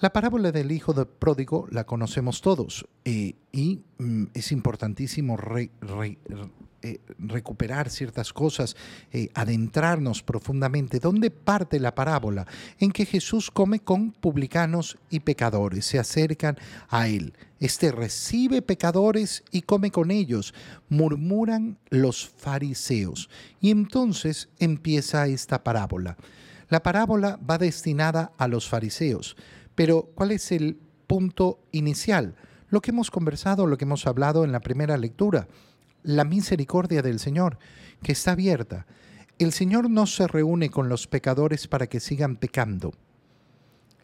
La parábola del hijo de pródigo la conocemos todos eh, y mm, es importantísimo eh, recuperar ciertas cosas, eh, adentrarnos profundamente. ¿Dónde parte la parábola? En que Jesús come con publicanos y pecadores, se acercan a él. Este recibe pecadores y come con ellos, murmuran los fariseos. Y entonces empieza esta parábola. La parábola va destinada a los fariseos. Pero ¿cuál es el punto inicial? Lo que hemos conversado, lo que hemos hablado en la primera lectura, la misericordia del Señor, que está abierta. El Señor no se reúne con los pecadores para que sigan pecando.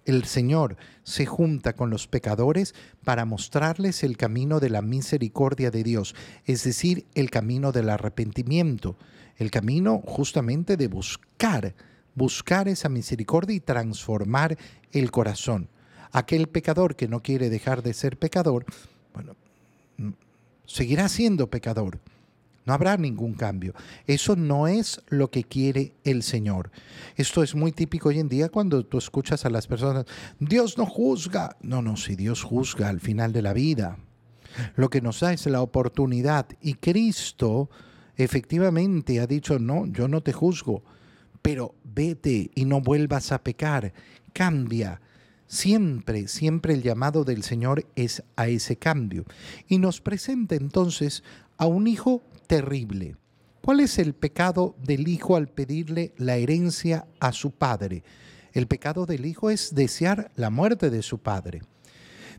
El Señor se junta con los pecadores para mostrarles el camino de la misericordia de Dios, es decir, el camino del arrepentimiento, el camino justamente de buscar buscar esa misericordia y transformar el corazón. Aquel pecador que no quiere dejar de ser pecador, bueno, mm, seguirá siendo pecador. No habrá ningún cambio. Eso no es lo que quiere el Señor. Esto es muy típico hoy en día cuando tú escuchas a las personas, Dios no juzga. No, no, si Dios juzga al final de la vida. Lo que nos da es la oportunidad. Y Cristo efectivamente ha dicho, no, yo no te juzgo pero vete y no vuelvas a pecar, cambia. Siempre, siempre el llamado del Señor es a ese cambio. Y nos presenta entonces a un hijo terrible. ¿Cuál es el pecado del hijo al pedirle la herencia a su padre? El pecado del hijo es desear la muerte de su padre.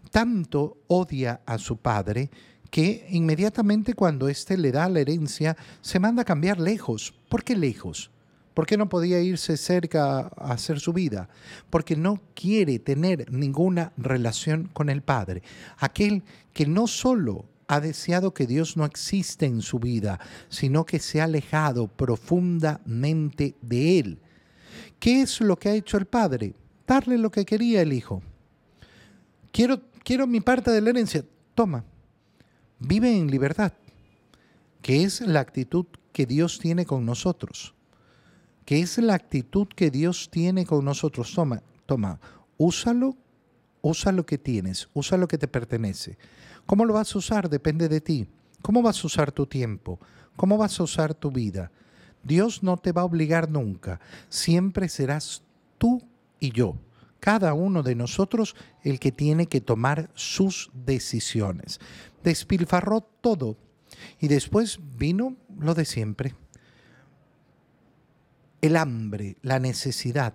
Tanto odia a su padre que inmediatamente cuando éste le da la herencia se manda a cambiar lejos. ¿Por qué lejos? ¿Por qué no podía irse cerca a hacer su vida? Porque no quiere tener ninguna relación con el Padre. Aquel que no solo ha deseado que Dios no existe en su vida, sino que se ha alejado profundamente de Él. ¿Qué es lo que ha hecho el Padre? Darle lo que quería el Hijo. Quiero, quiero mi parte de la herencia. Toma. Vive en libertad, que es la actitud que Dios tiene con nosotros que es la actitud que Dios tiene con nosotros. Toma, toma, úsalo, usa lo que tienes, usa lo que te pertenece. ¿Cómo lo vas a usar? Depende de ti. ¿Cómo vas a usar tu tiempo? ¿Cómo vas a usar tu vida? Dios no te va a obligar nunca. Siempre serás tú y yo. Cada uno de nosotros el que tiene que tomar sus decisiones. Despilfarró todo y después vino lo de siempre el hambre, la necesidad,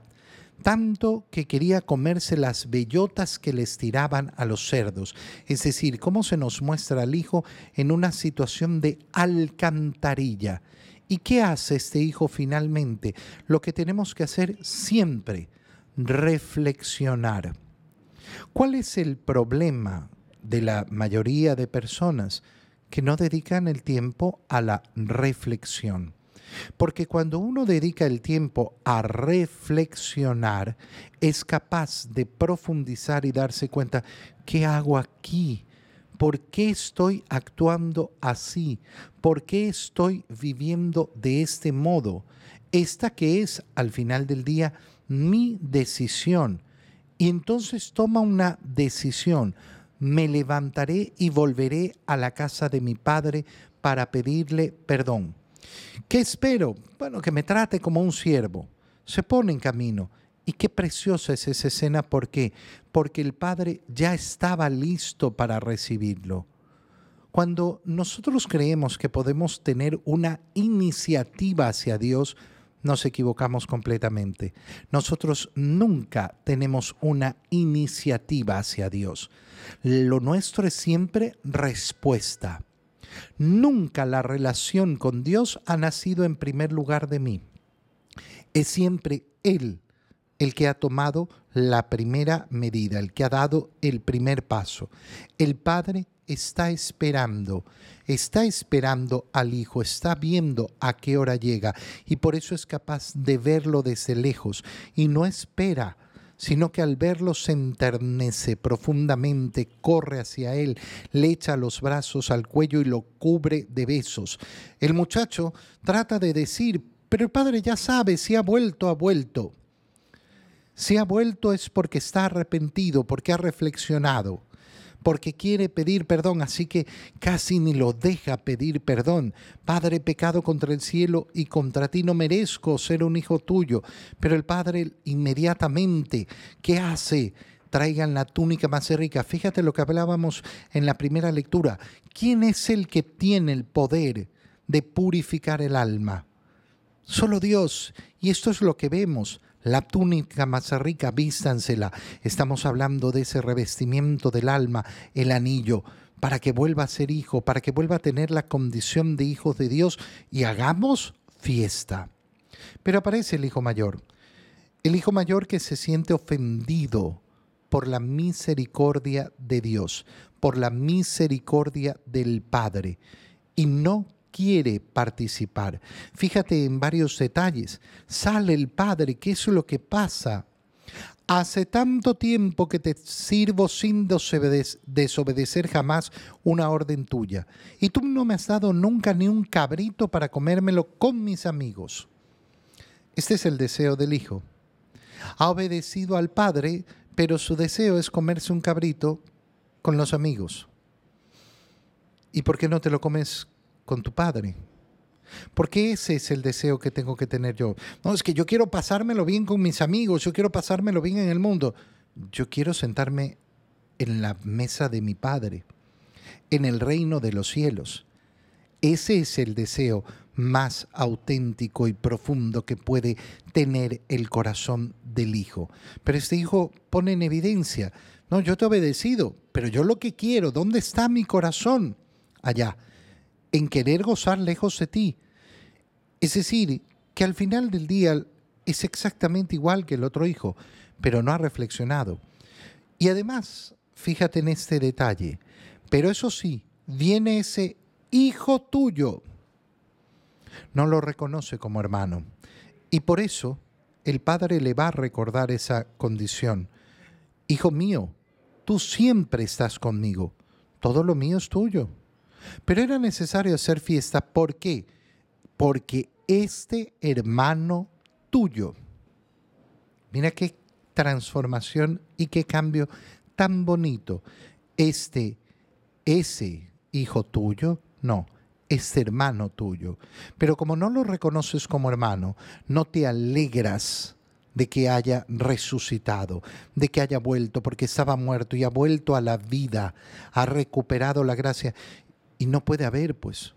tanto que quería comerse las bellotas que les tiraban a los cerdos. Es decir, cómo se nos muestra al hijo en una situación de alcantarilla. ¿Y qué hace este hijo finalmente? Lo que tenemos que hacer siempre, reflexionar. ¿Cuál es el problema de la mayoría de personas que no dedican el tiempo a la reflexión? Porque cuando uno dedica el tiempo a reflexionar, es capaz de profundizar y darse cuenta, ¿qué hago aquí? ¿Por qué estoy actuando así? ¿Por qué estoy viviendo de este modo? Esta que es, al final del día, mi decisión. Y entonces toma una decisión. Me levantaré y volveré a la casa de mi padre para pedirle perdón ¿Qué espero? Bueno, que me trate como un siervo. Se pone en camino. Y qué preciosa es esa escena. ¿Por qué? Porque el Padre ya estaba listo para recibirlo. Cuando nosotros creemos que podemos tener una iniciativa hacia Dios, nos equivocamos completamente. Nosotros nunca tenemos una iniciativa hacia Dios. Lo nuestro es siempre respuesta. Nunca la relación con Dios ha nacido en primer lugar de mí. Es siempre Él el que ha tomado la primera medida, el que ha dado el primer paso. El Padre está esperando, está esperando al Hijo, está viendo a qué hora llega y por eso es capaz de verlo desde lejos y no espera sino que al verlo se enternece profundamente, corre hacia él, le echa los brazos al cuello y lo cubre de besos. El muchacho trata de decir, pero el padre ya sabe si ha vuelto, ha vuelto. Si ha vuelto es porque está arrepentido, porque ha reflexionado porque quiere pedir perdón, así que casi ni lo deja pedir perdón. Padre, pecado contra el cielo y contra ti no merezco ser un hijo tuyo. Pero el Padre inmediatamente, ¿qué hace? Traigan la túnica más rica. Fíjate lo que hablábamos en la primera lectura. ¿Quién es el que tiene el poder de purificar el alma? Solo Dios. Y esto es lo que vemos la túnica más rica, vístansela. Estamos hablando de ese revestimiento del alma, el anillo, para que vuelva a ser hijo, para que vuelva a tener la condición de hijos de Dios y hagamos fiesta. Pero aparece el hijo mayor, el hijo mayor que se siente ofendido por la misericordia de Dios, por la misericordia del Padre, y no quiere participar. Fíjate en varios detalles. Sale el Padre, ¿qué es lo que pasa? Hace tanto tiempo que te sirvo sin desobedecer jamás una orden tuya. Y tú no me has dado nunca ni un cabrito para comérmelo con mis amigos. Este es el deseo del Hijo. Ha obedecido al Padre, pero su deseo es comerse un cabrito con los amigos. ¿Y por qué no te lo comes con tu padre. Porque ese es el deseo que tengo que tener yo. No, es que yo quiero pasármelo bien con mis amigos, yo quiero pasármelo bien en el mundo. Yo quiero sentarme en la mesa de mi Padre, en el reino de los cielos. Ese es el deseo más auténtico y profundo que puede tener el corazón del Hijo. Pero este Hijo pone en evidencia, no, yo te he obedecido, pero yo lo que quiero, ¿dónde está mi corazón? Allá, en querer gozar lejos de ti. Es decir, que al final del día es exactamente igual que el otro hijo, pero no ha reflexionado. Y además, fíjate en este detalle, pero eso sí, viene ese hijo tuyo. No lo reconoce como hermano. Y por eso el padre le va a recordar esa condición. Hijo mío, tú siempre estás conmigo. Todo lo mío es tuyo. Pero era necesario hacer fiesta. ¿Por qué? Porque este hermano tuyo, mira qué transformación y qué cambio tan bonito. Este, ese hijo tuyo, no, este hermano tuyo. Pero como no lo reconoces como hermano, no te alegras de que haya resucitado, de que haya vuelto, porque estaba muerto y ha vuelto a la vida, ha recuperado la gracia. Y no puede haber, pues,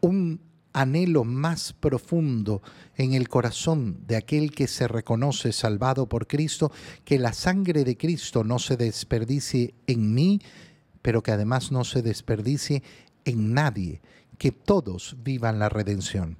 un anhelo más profundo en el corazón de aquel que se reconoce salvado por Cristo, que la sangre de Cristo no se desperdicie en mí, pero que además no se desperdicie en nadie, que todos vivan la redención.